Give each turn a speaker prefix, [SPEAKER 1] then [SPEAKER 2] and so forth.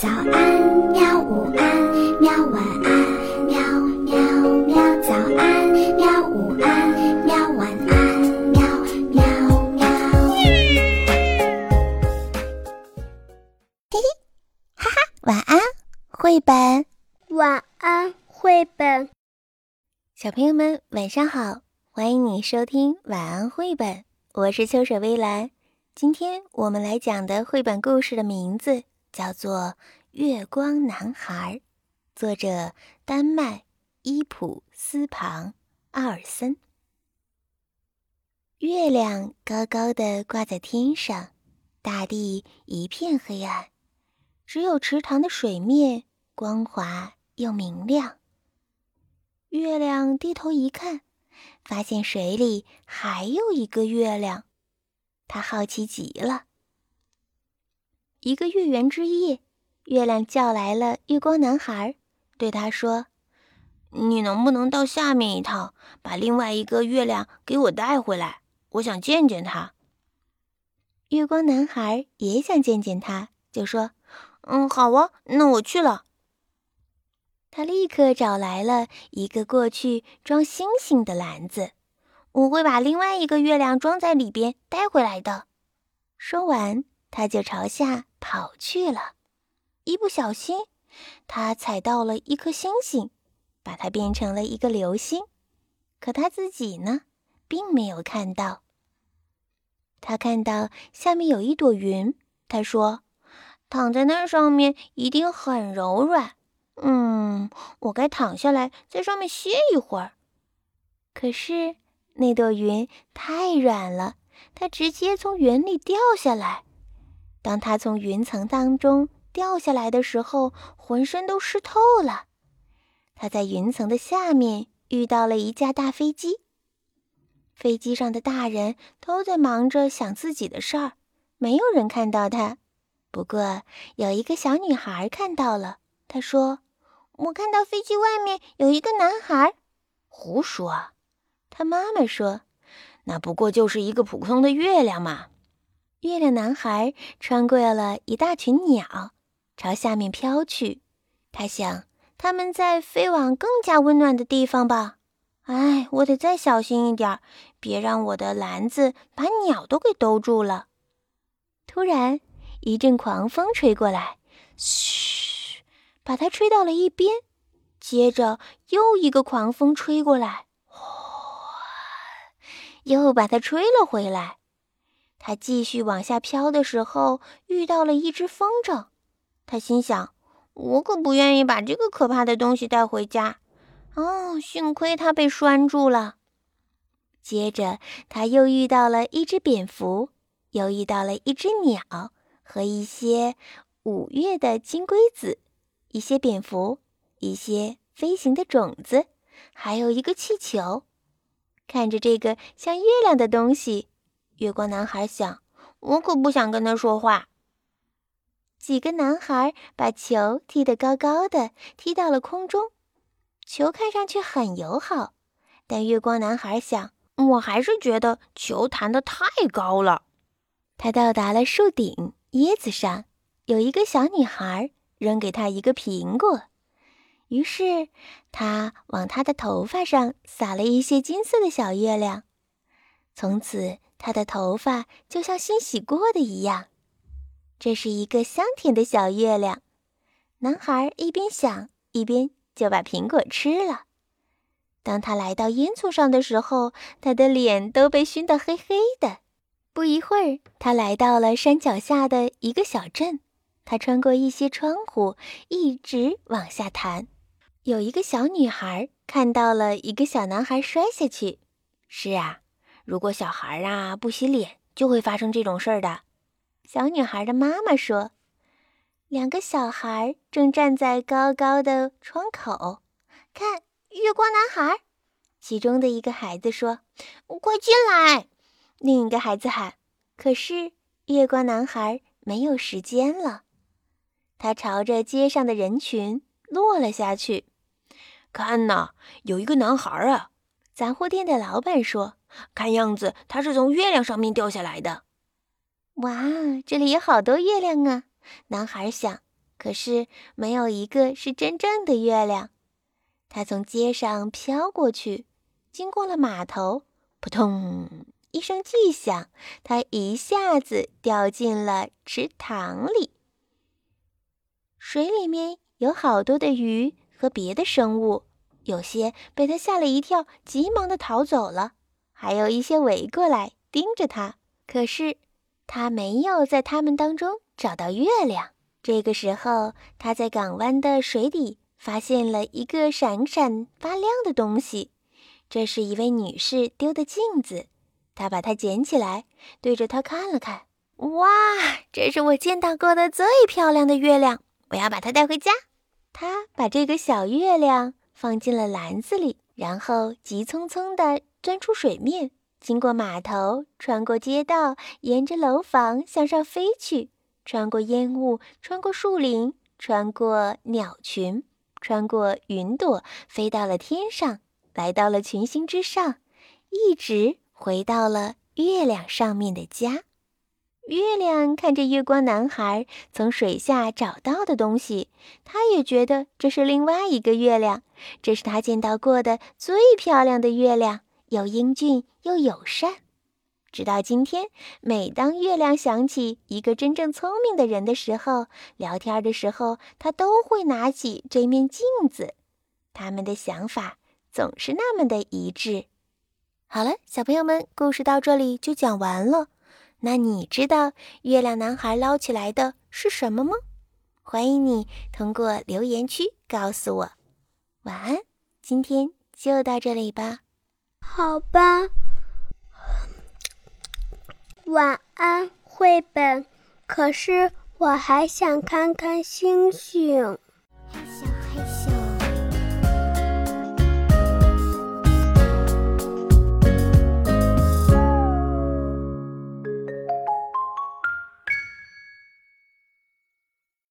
[SPEAKER 1] 早安，喵！午安，喵！晚安，喵喵喵！早安，喵！午安，喵！晚安，喵喵喵！
[SPEAKER 2] 嘿嘿，哈哈，晚安，绘本。
[SPEAKER 3] 晚安，绘本。
[SPEAKER 2] 小朋友们，晚上好，欢迎你收听晚安绘本。我是秋水微澜，今天我们来讲的绘本故事的名字。叫做《月光男孩》，作者丹麦伊普斯庞阿尔森。月亮高高的挂在天上，大地一片黑暗，只有池塘的水面光滑又明亮。月亮低头一看，发现水里还有一个月亮，他好奇极了。一个月圆之夜，月亮叫来了月光男孩，对他说：“
[SPEAKER 4] 你能不能到下面一趟，把另外一个月亮给我带回来？我想见见他。”
[SPEAKER 2] 月光男孩也想见见他，就说：“
[SPEAKER 4] 嗯，好啊，那我去了。”
[SPEAKER 2] 他立刻找来了一个过去装星星的篮子，我会把另外一个月亮装在里边带回来的。说完。他就朝下跑去了，一不小心，他踩到了一颗星星，把它变成了一个流星。可他自己呢，并没有看到。他看到下面有一朵云，他说：“躺在那上面一定很柔软。嗯，我该躺下来在上面歇一会儿。”可是那朵云太软了，它直接从云里掉下来。当他从云层当中掉下来的时候，浑身都湿透了。他在云层的下面遇到了一架大飞机，飞机上的大人都在忙着想自己的事儿，没有人看到他。不过有一个小女孩看到了，她说：“我看到飞机外面有一个男孩。”
[SPEAKER 4] 胡说！
[SPEAKER 2] 他妈妈说：“
[SPEAKER 4] 那不过就是一个普通的月亮嘛。”
[SPEAKER 2] 月亮男孩穿过了一大群鸟，朝下面飘去。他想，他们在飞往更加温暖的地方吧。哎，我得再小心一点，别让我的篮子把鸟都给兜住了。突然，一阵狂风吹过来，嘘，把它吹到了一边。接着，又一个狂风吹过来，哗，又把它吹了回来。他继续往下飘的时候，遇到了一只风筝。他心想：“我可不愿意把这个可怕的东西带回家。”哦，幸亏它被拴住了。接着，他又遇到了一只蝙蝠，又遇到了一只鸟和一些五月的金龟子，一些蝙蝠，一些飞行的种子，还有一个气球。看着这个像月亮的东西。月光男孩想：“我可不想跟他说话。”几个男孩把球踢得高高的，踢到了空中。球看上去很友好，但月光男孩想：“我还是觉得球弹得太高了。”他到达了树顶，叶子上有一个小女孩扔给他一个苹果，于是他往他的头发上撒了一些金色的小月亮，从此。他的头发就像新洗过的一样，这是一个香甜的小月亮。男孩一边想，一边就把苹果吃了。当他来到烟囱上的时候，他的脸都被熏得黑黑的。不一会儿，他来到了山脚下的一个小镇。他穿过一些窗户，一直往下弹。有一个小女孩看到了一个小男孩摔下去。
[SPEAKER 4] 是啊。如果小孩啊不洗脸，就会发生这种事儿的。
[SPEAKER 2] 小女孩的妈妈说：“两个小孩正站在高高的窗口，看月光男孩。”其中的一个孩子说：“快进来！”另一个孩子喊：“可是月光男孩没有时间了。”他朝着街上的人群落了下去。
[SPEAKER 4] 看呐，有一个男孩啊！
[SPEAKER 2] 杂货店的老板说。
[SPEAKER 4] 看样子他是从月亮上面掉下来的。
[SPEAKER 2] 哇，这里有好多月亮啊！男孩想，可是没有一个是真正的月亮。他从街上飘过去，经过了码头，扑通一声巨响，他一下子掉进了池塘里。水里面有好多的鱼和别的生物。有些被他吓了一跳，急忙的逃走了；还有一些围过来盯着他。可是他没有在他们当中找到月亮。这个时候，他在港湾的水底发现了一个闪闪发亮的东西，这是一位女士丢的镜子。他把它捡起来，对着它看了看。哇，这是我见到过的最漂亮的月亮！我要把它带回家。他把这个小月亮。放进了篮子里，然后急匆匆地钻出水面，经过码头，穿过街道，沿着楼房向上飞去，穿过烟雾，穿过树林，穿过鸟群，穿过云朵，飞到了天上，来到了群星之上，一直回到了月亮上面的家。月亮看着月光男孩从水下找到的东西，他也觉得这是另外一个月亮。这是他见到过的最漂亮的月亮，又英俊又友善。直到今天，每当月亮想起一个真正聪明的人的时候，聊天的时候，他都会拿起这面镜子。他们的想法总是那么的一致。好了，小朋友们，故事到这里就讲完了。那你知道月亮男孩捞起来的是什么吗？欢迎你通过留言区告诉我。晚安，今天就到这里吧。
[SPEAKER 3] 好吧，晚安，绘本。可是我还想看看星星。